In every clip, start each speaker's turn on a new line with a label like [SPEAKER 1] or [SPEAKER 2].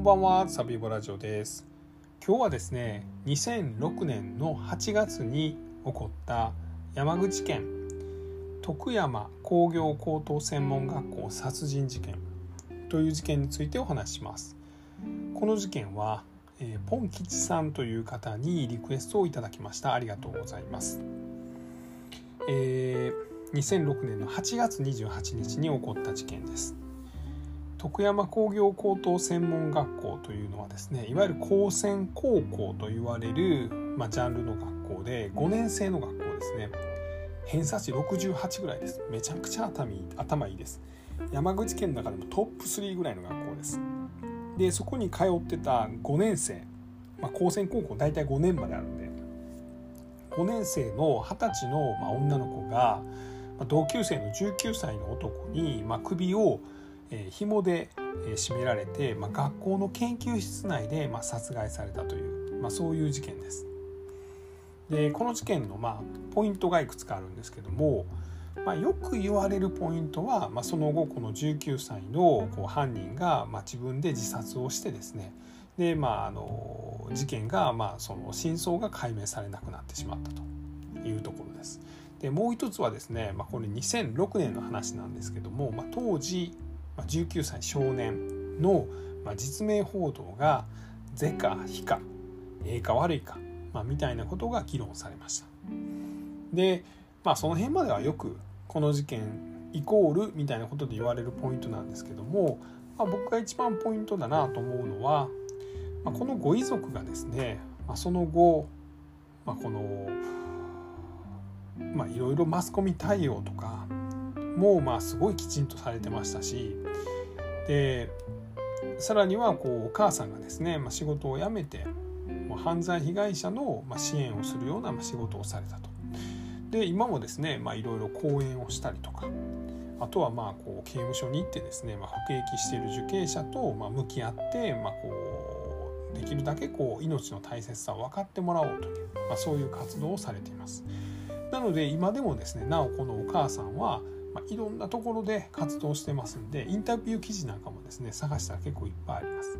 [SPEAKER 1] こんばんは、サビボラジオです。今日はですね、2006年の8月に起こった山口県徳山工業高等専門学校殺人事件という事件についてお話しします。この事件は、えーポン吉さんという方にリクエストをいただきました。ありがとうございます。えー2006年の8月28日に起こった事件です。徳山工業高等専門学校というのはですねいわゆる高専高校と言われる、まあ、ジャンルの学校で5年生の学校ですね。偏差値68ぐらいです。めちゃくちゃ頭いい頭いいです。山口県の中でもトップ3ぐらいの学校です。でそこに通ってた5年生、まあ、高専高校大体5年まであるんで5年生の20歳の、まあ、女の子が、ま同級生の19歳の男に、まあ、首をえー紐でえー絞められて、まあ、学校の研究室内で、まあ、殺害されたという、まあ、そういう事件です。でこの事件の、まあ、ポイントがいくつかあるんですけども、まあ、よく言われるポイントは、まあ、その後この19歳のこう犯人が、まあ、自分で自殺をしてですねで、まあ、あの事件が、まあ、その真相が解明されなくなってしまったというところです。でもう一つはですね、まあ、これ2006年の話なんですけども、まあ、当時19歳少年の実名報道が「是か非かええか悪いか」まあ、みたいなことが議論されました。で、まあ、その辺まではよくこの事件イコールみたいなことで言われるポイントなんですけども、まあ、僕が一番ポイントだなと思うのは、まあ、このご遺族がですね、まあ、その後、まあ、このいろいろマスコミ対応とかもまあすごいきちんとされてましたしでさらにはこうお母さんがですね、まあ、仕事を辞めて犯罪被害者の支援をするような仕事をされたと。で今もですねいろいろ講演をしたりとかあとはまあこう刑務所に行ってですね、まあ、服役している受刑者とま向き合って、まあ、こうできるだけこう命の大切さを分かってもらおうという、まあ、そういう活動をされています。なので今でもですねなおこのお母さんはまあ、いろんなところで活動してますんでインタビュー記事なんかもですね探したら結構いっぱいあります。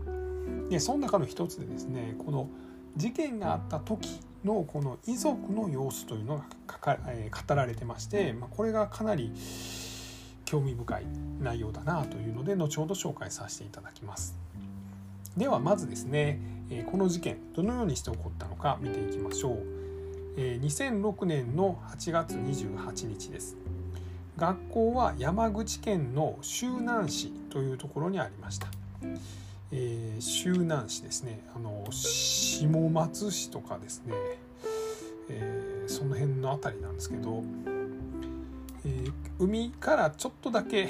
[SPEAKER 1] でその中の一つでですねこの事件があった時のこの遺族の様子というのが書か、えー語られてまして、まあ、これがかなり興味深い内容だなというので後ほど紹介させていただきます。ではまずですね、えーこの事件どのようにして起こったのか見ていきましょう。えー2006年の8月28日です。学校は山口県の周南市というところにありました。えー周南市ですねあの下松市とかですね、えーその辺の辺りなんですけど、えー海からちょっとだけ、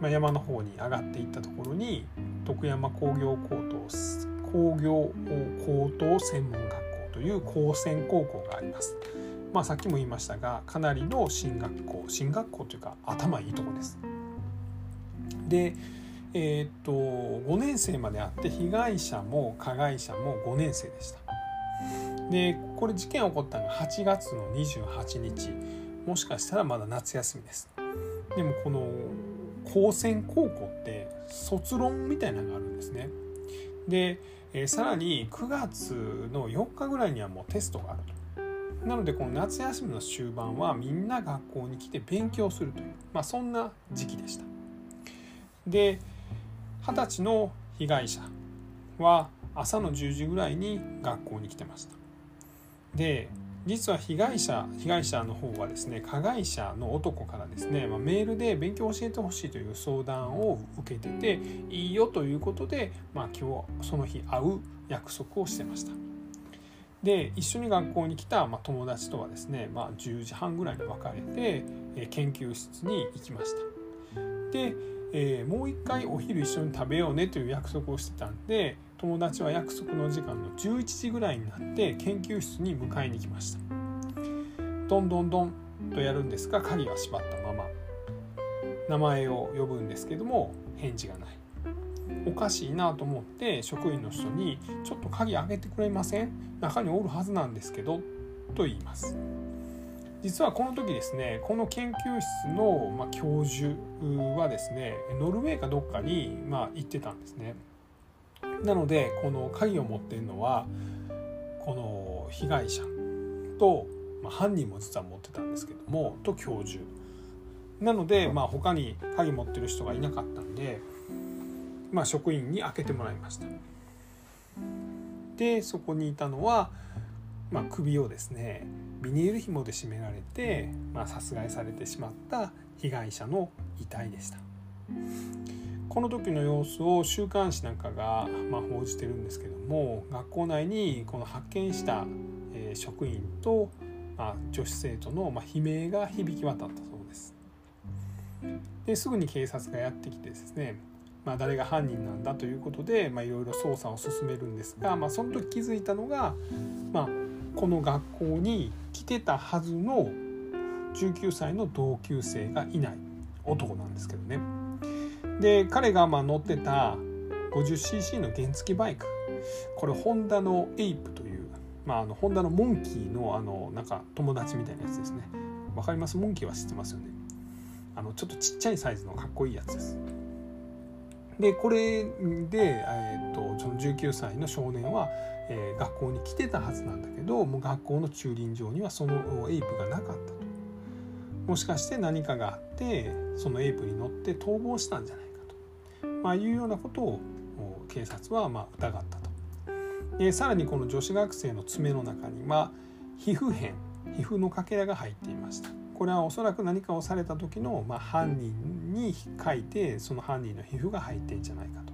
[SPEAKER 1] まあ、山の方に上がっていったところに徳山工業高等工業高等専門学校という高専高校があります。まあ、さっきも言いましたがかなりの進学校進学校というか頭いいとこです。で、えーっと5年生まであって被害者も加害者も5年生でした。でこれ事件起こったのが8月の28日もしかしたらまだ夏休みです。でもこの高専高校って卒論みたいなのがあるんですね。で、えーさらに9月の4日ぐらいにはもうテストがあると。なのでこの夏休みの終盤はみんな学校に来て勉強するという、まあ、そんな時期でした。で二十歳の被害者は朝の10時ぐらいに学校に来てました。で実は被害者被害者の方はですね加害者の男からですね、まあ、メールで勉強を教えてほしいという相談を受けてていいよということで、まあ、今日その日会う約束をしてました。で一緒に学校に来た、まあ、友達とはですね、まあ、10時半ぐらいに別れて、えー研究室に行きました。で、えーもう一回お昼一緒に食べようねという約束をしてたんで友達は約束の時間の11時ぐらいになって研究室に迎えに来ました。どんどんどんとやるんですが鍵は閉まったまま。名前を呼ぶんですけども返事がない。おかしいなと思って職員の人に「ちょっと鍵開けてくれません？中におるはずなんですけど」と言います。実はこの時ですねこの研究室の、ま、教授はですねノルウェーかどっかに、ま、行ってたんですね。なのでこの鍵を持ってるのはこの被害者と、ま、犯人も実は持ってたんですけどもと教授。なので、まあ、他に鍵持ってる人がいなかったんで、まあ、職員に開けてもらいました。でそこにいたのは、まあ、首をですねビニール紐で絞められて、まあ、殺害されてしまった被害者の遺体でした。この時の様子を週刊誌なんかが、まあ、報じてるんですけども学校内にこの発見した、えー、職員と、まあ、女子生徒の、まあ、悲鳴が響き渡ったそうです。ですぐに警察がやってきてですね、まあ、誰が犯人なんだということでいろいろ捜査を進めるんですが、まあ、その時気づいたのが、まあ、この学校に来てたはずの19歳の同級生がいない男なんですけどね。で彼がまあ乗ってた 50cc の原付バイクこれホンダのエイプという、まあ、あのホンダのモンキーのあのなんか友達みたいなやつですね。わかります？モンキーは知ってますよね。あのちょっとちっちゃいサイズのかっこいいやつです。でこれで、えーと、その19歳の少年は、えー、学校に来てたはずなんだけどもう学校の駐輪場にはそのエイプがなかったともしかして何かがあってそのエイプに乗って逃亡したんじゃないかとまあ、いうようなことを警察はま疑ったと。でさらにこの女子学生の爪の中には皮膚片皮膚のかけらが入っていました。これはおそらく何かをされた時の、まあ、犯人に書いてその犯人の皮膚が入ってんじゃないかと。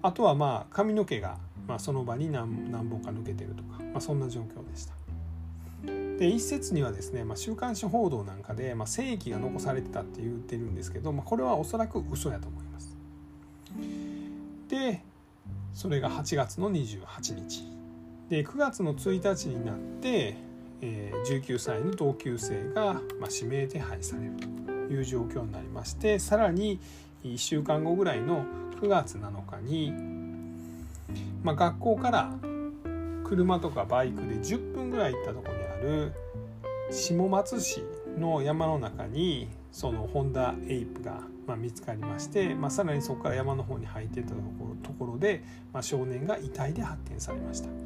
[SPEAKER 1] あとはまあ髪の毛が、まあ、その場に何何本か抜けてるとか、まあ、そんな状況でした。で一説にはですね、まあ、週刊誌報道なんかで、まあ、精液が残されてたって言ってるんですけど、まあ、これはおそらく嘘やと思います。でそれが8月の28日で9月の1日になって、え、19歳の同級生が、ま、指名手配されるという状況になりましてさらに1週間後ぐらいの9月7日に、ま、学校から車とかバイクで10分ぐらい行ったとこにある下松市の山の中にそのホンダエイプがま、見つかりまして、まあ、さらにそこから山の方に入っていったところところで、ま、少年が遺体で発見されました。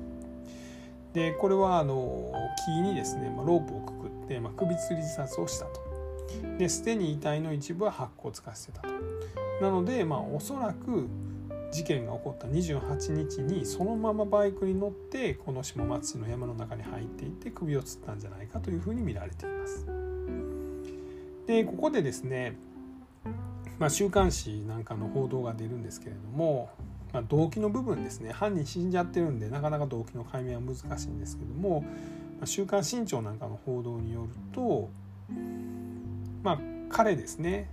[SPEAKER 1] でこれはあの木にですね、まあ、ロープをくくって、まあ、首吊り自殺をしたとですでに遺体の一部は白骨化してたとなので、まあ、おそらく事件が起こった28日にそのままバイクに乗ってこの下松市の山の中に入っていって首を吊ったんじゃないかというふうに見られています。でここでですねまあ、週刊誌なんかの報道が出るんですけれども、まあ、動機の部分ですね犯人死んじゃってるんでなかなか動機の解明は難しいんですけども、まあ、週刊新潮なんかの報道によるとまあ彼ですね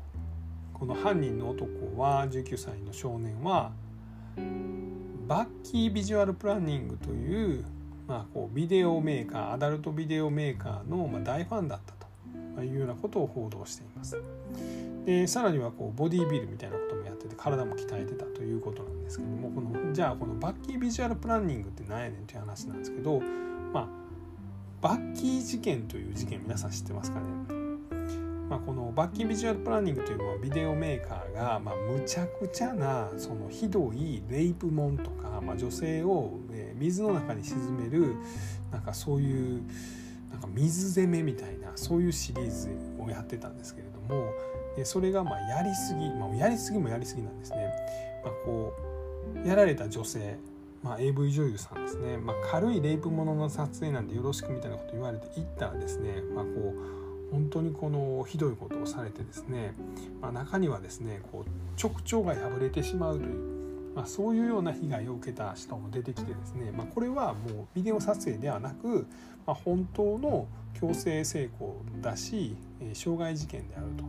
[SPEAKER 1] この犯人の男は19歳の少年はバッキービジュアルプランニングという,、まあ、こうビデオメーカーアダルトビデオメーカーのま大ファンだったというようなことを報道しています。でさらにはこうボディービルみたいなこてて体も鍛えてたということなんですけどもこのじゃあこのバッキービジュアルプランニングって何やねんっていう話なんですけどまあバッキー事件という事件皆さん知ってますかね？まあ、このバッキービジュアルプランニングというのはビデオメーカーが、まあ、むちゃくちゃなそのひどいレイプモンとか、まあ、女性を、え水の中に沈めるなんかそういうなんか水攻めみたいなそういうシリーズをやってたんですけれどもそれがまあやりすぎ、まあ、やりすぎもやりすぎなんですね。まあ、こうやられた女性、まあ、AV 女優さんですね、まあ、軽いレイプものの撮影なんでよろしくみたいなこと言われて行ったらですね、まあ、こう本当にこのひどいことをされてですね、まあ、中にはですねこう直腸が破れてしまうという、まあ、そういうような被害を受けた人も出てきてですね、まあ、これはもうビデオ撮影ではなく、まあ、本当の強制性交だし傷害事件であると。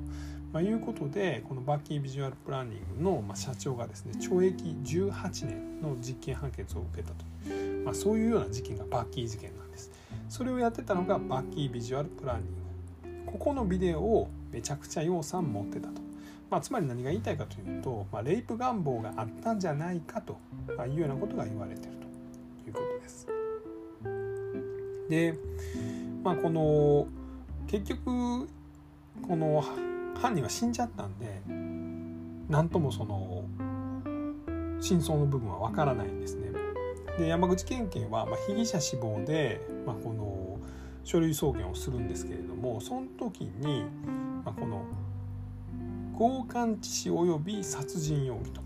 [SPEAKER 1] まあ、いうことでこのバッキービジュアルプランニングの、まあ、社長がですね懲役18年の実刑判決を受けたと、まあ、そういうような事件がバッキー事件なんです。それをやってたのがバッキービジュアルプランニング。ここのビデオをめちゃくちゃ楊さん持ってたと、まあ、つまり何が言いたいかというと、まあ、レイプ願望があったんじゃないかというようなことが言われてるということです。でまあこの結局この犯人は死んじゃったんで何ともその真相の部分はわからないんですね。で山口県警は、ま、被疑者死亡で、まあ、この書類送検をするんですけれどもその時に、まあ、この強姦致死及び殺人容疑と、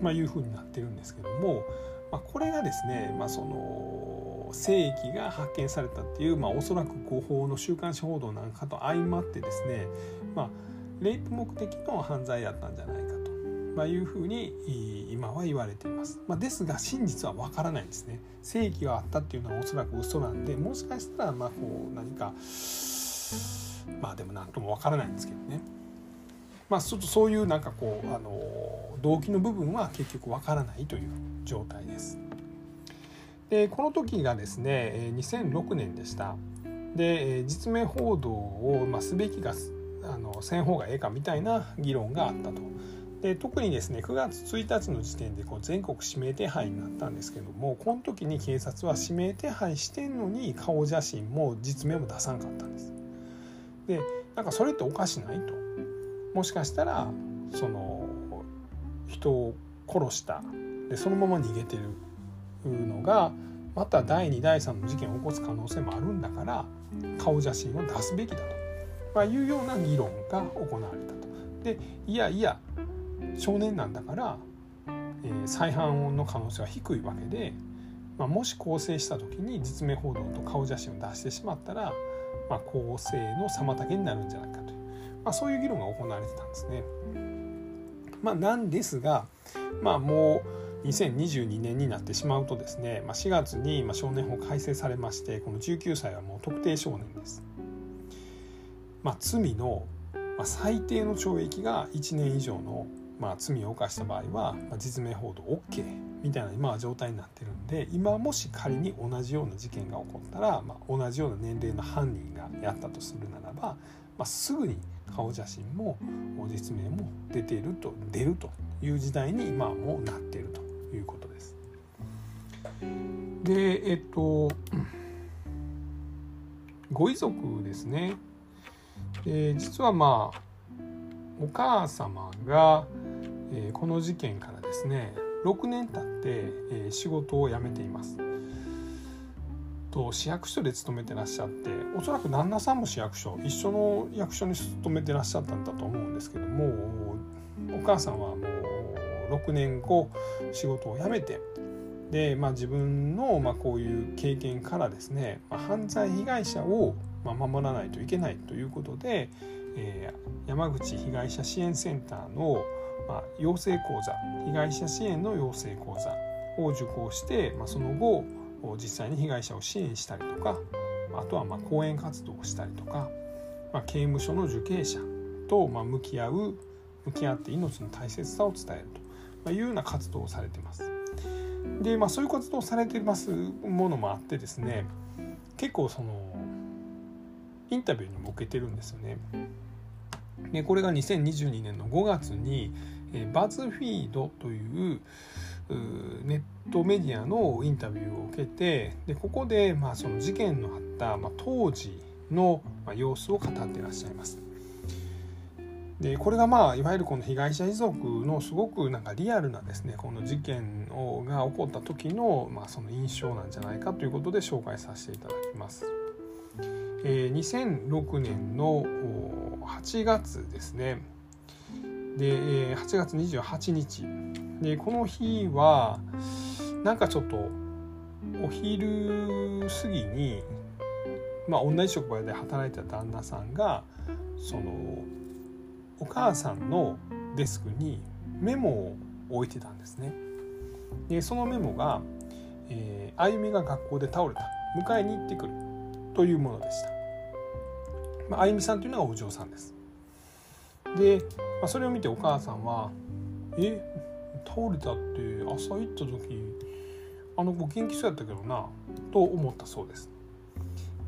[SPEAKER 1] ま、いうふうになってるんですけども、ま、これがですね、まあ、その正規が発見されたっていう、まあ、おそらく誤報の週刊誌報道なんかと相まってですね、まあ、レイプ目的の犯罪だったんじゃないかと、まあ、いうふうに今は言われています、まあ、ですが真実はわからないんですね。正義があったっていうのはおそらく嘘なんでもしかしたらまあこう何かまあでも何ともわからないんですけどね。まあちょっとそういうなんかこうあの動機の部分は結局わからないという状態です。でこの時がですね2006年でした。で実名報道を、まあ、すべきがあのせん方がええかみたいな議論があったと。で特にですね9月1日の時点でこう全国指名手配になったんですけどもこの時に警察は指名手配してんのに顔写真も実名も出さんかったんです。でなんかそれっておかしないと。もしかしたらその人を殺したでそのまま逃げてるのがまた第2第3の事件を起こす可能性もあるんだから顔写真を出すべきだと、まあ、いうような議論が行われたと。でいやいや少年なんだから、えー、再犯の可能性は低いわけで、まあ、もし更生した時に実名報道と顔写真を出してしまったら、まあ、更生の妨げになるんじゃないかという、まあ、そういう議論が行われてたんですね。まあ、なんですが、まあ、もう2022年になってしまうとですね、まあ、4月に少年法改正されましてこの19歳はもう特定少年です。まあ、罪の最低の懲役が1年以上のまあ、罪を犯した場合は、まあ、実名報道 OK みたいな今は状態になってるんで今もし仮に同じような事件が起こったら、まあ、同じような年齢の犯人がやったとするならば、まあ、すぐに顔写真も実名も出ていると出るという時代に今もうなっているということです。でえっとご遺族ですね。で実はまあお母様が、えー、この事件からですね6年経って、えー、仕事を辞めています。と市役所で勤めてらっしゃっておそらく旦那さんも市役所一緒の役所に勤めてらっしゃったんだと思うんですけどもお母さんはもう6年後仕事を辞めてで、まあ、自分の、まあ、こういう経験からですね、まあ、犯罪被害者を、まあ、守らないといけないということで、えー、山口被害者支援センターの、まあ、養成講座被害者支援の養成講座を受講して、まあ、その後実際に被害者を支援したりとかあとはまあ講演活動をしたりとか、まあ、刑務所の受刑者とまあ向き合う向き合って命の大切さを伝えるというような活動をされています。で、まあ、そういう活動をされてますものもあってですね結構そのインタビューにも受けてるんですよね。でこれが2022年の5月に、えバズフィードというネットメディアのインタビューを受けてでここで、まあ、その事件のあった、まあ、当時の、様子を語ってらっしゃいます。でこれがまあいわゆるこの被害者遺族のすごくなんかリアルなですねこの事件をが起こった時の、まあ、その印象なんじゃないかということで紹介させていただきます。えー、2006年の8月ですねで8月28日でこの日はなんかちょっとお昼過ぎにまあ同じ職場で働いてた旦那さんがそのお母さんのデスクにメモを置いてたんですね。でそのメモが、えー「あゆみが学校で倒れた迎えに行ってくる」というものでした。まあ、あゆみさんというのがお嬢さんです。で、まあ、それを見てお母さんは「え？倒れたって朝行った時あの子元気そうやったけどな」と思ったそうです。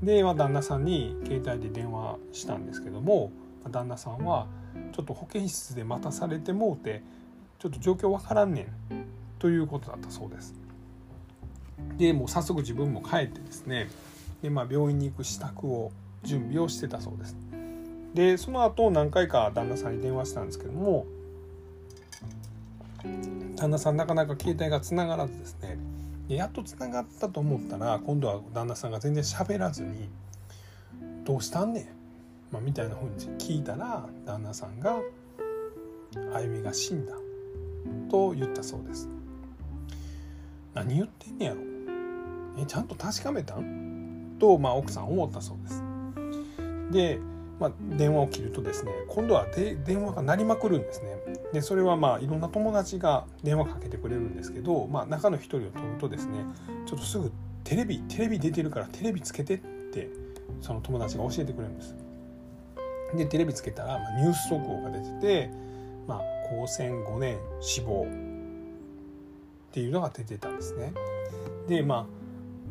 [SPEAKER 1] で、まあ、旦那さんに携帯で電話したんですけども旦那さんはちょっと保健室で待たされてもうてちょっと状況わからんねんということだったそうです。でもう早速自分も帰ってですねで、まあ、病院に行く支度を準備をしてたそうです。でその後何回か旦那さんに電話したんですけども旦那さんなかなか携帯がつながらずですねやっとつながったと思ったら今度は旦那さんが全然喋らずに「どうしたんねん」まあ、みたいなふうに聞いたら旦那さんが「あゆみが死んだ」と言ったそうです。何言ってんねやろえちゃんと確かめたん？と、まあ、奥さん思ったそうです。で、まあ、電話を切るとですね今度はで電話が鳴りまくるんですね。でそれはまあいろんな友達が電話かけてくれるんですけど、まあ、中の一人を取るとですねちょっとすぐテレビテレビ出てるからテレビつけてってその友達が教えてくれるんです。でテレビつけたら、まあ、ニュース速報が出てて、まあ、高専5年死亡っていうのが出てたんですね。でまあ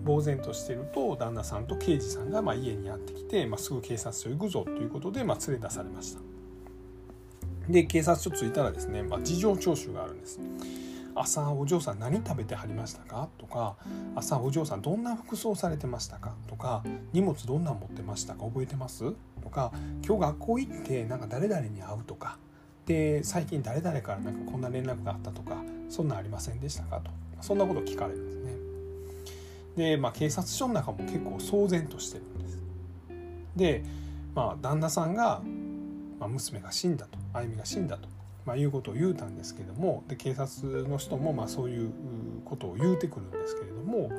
[SPEAKER 1] 呆然としてると旦那さんと刑事さんがまあ家にやってきて、まあ、すぐ警察署行くぞということで、まあ、連れ出されました。で警察署着いたらですね、まあ、事情聴取があるんです。朝お嬢さん何食べてはりましたか？とか朝お嬢さんどんな服装されてましたか？とか荷物どんなん持ってましたか覚えてます？とか今日学校行ってなんか誰々に会うとかで最近誰々からなんかこんな連絡があったとかそんなんありませんでしたか？とそんなこと聞かれるんですね。で、まあ、警察署の中も結構騒然としてるんです。で、まあ、旦那さんが、まあ、娘が死んだと歩みが死んだと、まあ、いうことを言うたんですけどもで警察の人もまあそういうことを言うてくるんですけれども、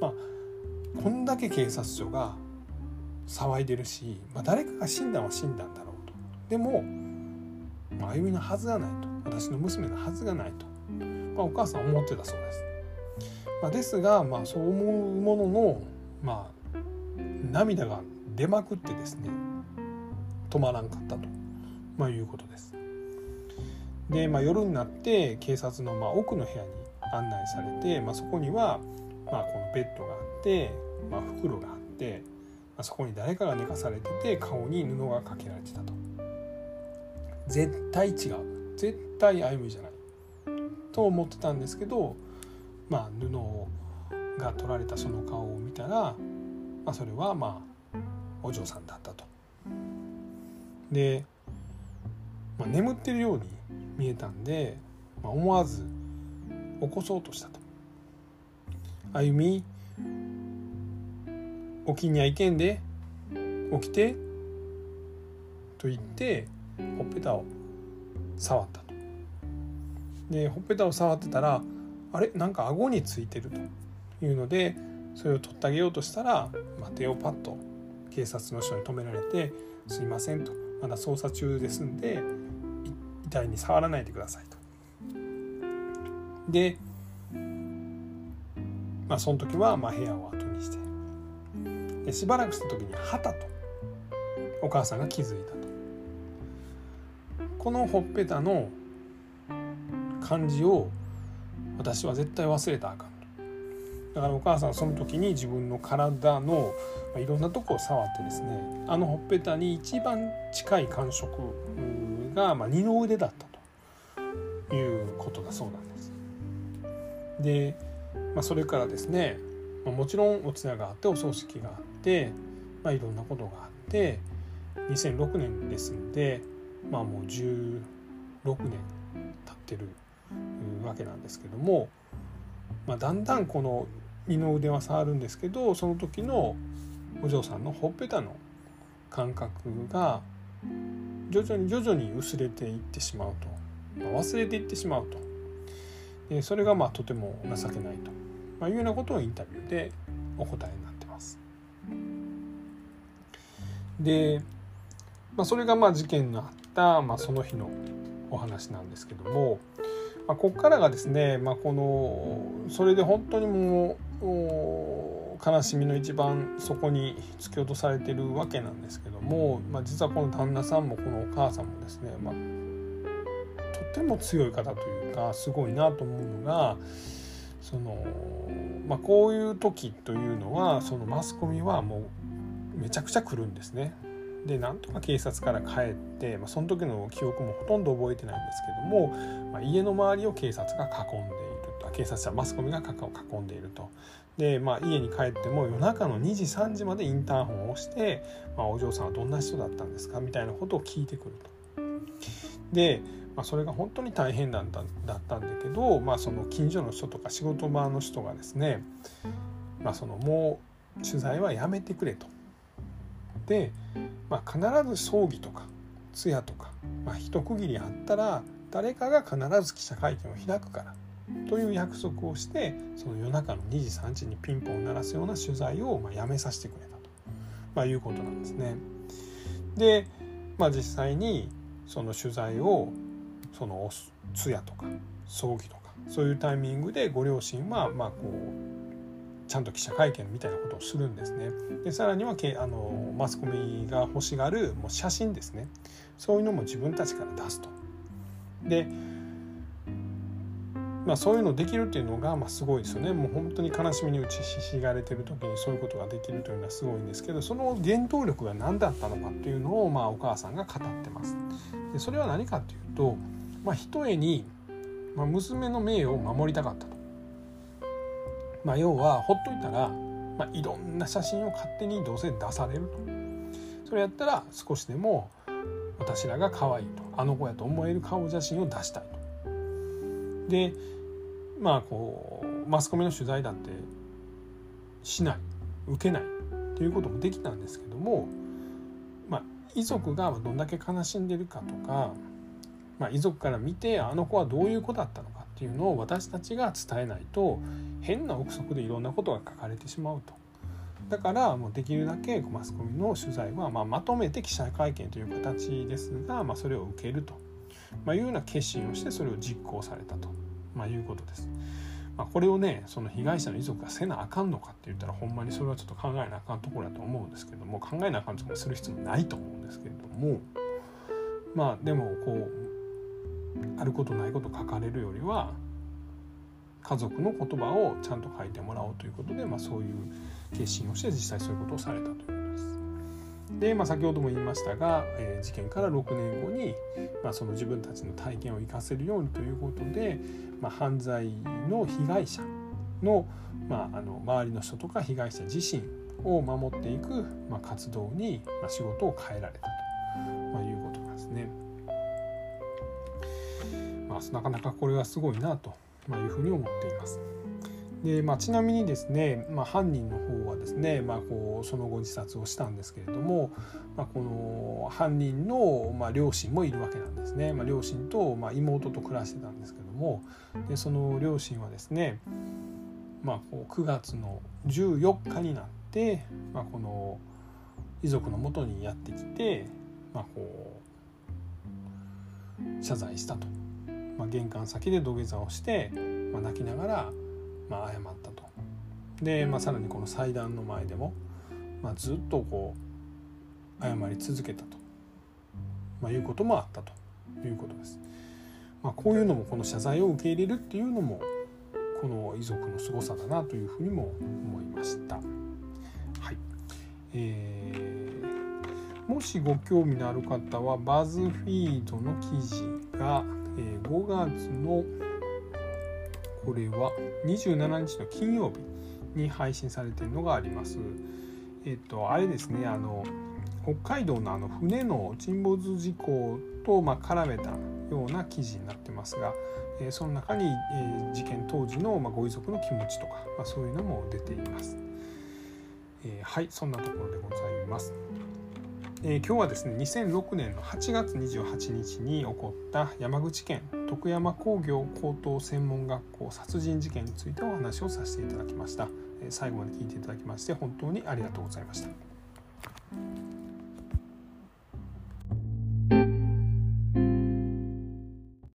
[SPEAKER 1] まあ、こんだけ警察署が騒いでるし、まあ、誰かが死んだんは死んだんだろうと。でも、まあ、歩みのはずがないと私の娘のはずがないと、まあ、お母さん思ってたそうです。まあ、ですが、まあ、そう思うものの、まあ、涙が出まくってですね止まらんかったと、まあ、いうことです。で、まあ、夜になって警察のまあ奥の部屋に案内されて、まあ、そこには、まあ、このベッドがあって、まあ、袋があって、まあ、そこに誰かが寝かされてて顔に布がかけられてたと。絶対違う絶対歩みじゃないと思ってたんですけど、まあ、布が取られたその顔を見たら、まあ、それはまあお嬢さんだったと。で、まあ、眠ってるように見えたんで、まあ、思わず起こそうとしたと。あゆみ起きにゃいけんで起きてと言ってほっぺたを触ったと。でほっぺたを触ってたらあれ？なんか顎についてるというのでそれを取ってあげようとしたら、まあ、手をパッと警察の人に止められて「すいません」と「まだ捜査中ですんで体に触らないでください」と。で、まあ、その時はまあ部屋を後にしてでしばらくした時に「はた」とお母さんが気づいたと。このほっぺたの感じを私は絶対忘れたらあかんとだからお母さんはその時に自分の体のいろんなとこを触ってですねあのほっぺたに一番近い感触が、まあ、二の腕だったということだそうなんです。で、まあ、それからですね、まあ、もちろんお通夜があってお葬式があって、まあ、いろんなことがあって2006年ですんでまあもう16年経ってるわけなんですけども、まあ、だんだんこの二の腕は触るんですけどその時のお嬢さんのほっぺたの感覚が徐々に徐々に薄れていってしまうと、まあ、忘れていってしまうと。でそれがまあとても情けないと、まあ、いうようなことをインタビューでお答えになってます。で、まあ、それがまあ事件のあった、まあ、その日のお話なんですけども、まあ、ここからがですね、まあ、このそれで本当にもう悲しみの一番そこに突き落とされてるわけなんですけども、まあ、実はこの旦那さんもこのお母さんもですね、まあ、とても強い方というかすごいなと思うのがその、まあ、こういう時というのはそのマスコミはもうめちゃくちゃ来るんですね。でなんとか警察から帰って、まあ、その時の記憶もほとんど覚えてないんですけども、まあ、家の周りを警察が囲んでいる警察やマスコミが囲んでいると。で、まあ、家に帰っても夜中の2時3時までインターホンを押して、まあ、お嬢さんはどんな人だったんですか？みたいなことを聞いてくると。で、まあ、それが本当に大変だっただったんだけど、まあ、その近所の人とか仕事場の人がですね、まあ、そのもう取材はやめてくれと。で、まあ、必ず葬儀とか通夜とか、まあ、一区切りあったら誰かが必ず記者会見を開くからという約束をしてその夜中の2時3時にピンポンを鳴らすような取材をまやめさせてくれたと、まあ、いうことなんですね。で、まあ、実際にその取材をその通夜とか葬儀とかそういうタイミングでご両親はまこうちゃんと記者会見みたいなことをするんですね。でさらにはけあのマスコミが欲しがるもう写真ですねそういうのも自分たちから出すと。でまあ、そういうのできるっていうのがまあすごいですよねもう本当に悲しみに打ちひしがれてる時にそういうことができるというのはすごいんですけどその原動力が何だったのかっていうのをまあお母さんが語ってます。でそれは何かっていうと、まあ、ひとえに、まあ、娘の名誉を守りたかったと。まあ、要はほっといたら、まあ、いろんな写真を勝手にどうせ出されると。それやったら少しでも私らが可愛いとあの子やと思える顔写真を出したいと。でまあこうマスコミの取材だってしない受けないということもできたんですけども、まあ、遺族がどんだけ悲しんでるかとか、まあ、遺族から見てあの子はどういう子だったのかっていうのを私たちが伝えないと変な憶測でいろんなことが書かれてしまうと。だからもうできるだけマスコミの取材はままとめて記者会見という形ですが、まあ、それを受けると、まいうような決心をしてそれを実行されたと、まいうことです。まあ、これをねその被害者の遺族がせなあかんのかって言ったらほんまにそれはちょっと考えなあかんところだと思うんですけども考えなあかんとかする必要ないと思うんですけれどもまあでもこうあることないこと書かれるよりは家族の言葉をちゃんと書いてもらおうということで、まあ、そういう決心をして実際そういうことをされたということで。まあ、先ほども言いましたが、えー、事件から6年後に、まあ、その自分たちの体験を生かせるようにということで、まあ、犯罪の被害者の,、まあ、あの周りの人とか被害者自身を守っていく、まあ、活動に、まあ、仕事を変えられたと、まあ、いうことなんですね。まあ、なかなかこれはすごいなというふうに思っています。でまあ、ちなみにですね、まあ、犯人の方はですね、まあ、こうその後自殺をしたんですけれども、まあ、この犯人の、まあ、両親もいるわけなんですね、まあ、両親と、まあ、妹と暮らしてたんですけどもでその両親はですね、まあ、こう9月の14日になって、まあ、この遺族のもとにやってきて、まあ、こう謝罪したと、まあ、玄関先で土下座をして、まあ、泣きながらまあ、謝ったと。で、まあ、さらにこの祭壇の前でも、まあ、ずっとこう謝り続けたと、まあ、いうこともあったということです。まあ、こういうのもこの謝罪を受け入れるっていうのもこの遺族の凄さだなというふうにも思いました。はいえー、もしご興味のある方はバズフィードの記事が、5月のこれは27日の金曜日に配信されているのがあります。えっと、あれですね、あの、北海道のあの船の沈没事故とま絡めたような記事になってますが、えー、その中に、えー、事件当時のまご遺族の気持ちとか、まあ、そういうのも出ています。えー、はいそんなところでございます。えー、今日はですね2006年の8月28日に起こった山口県徳山工業高等専門学校殺人事件についてお話をさせていただきました、えー、最後まで聞いていただきまして本当にありがとうございました。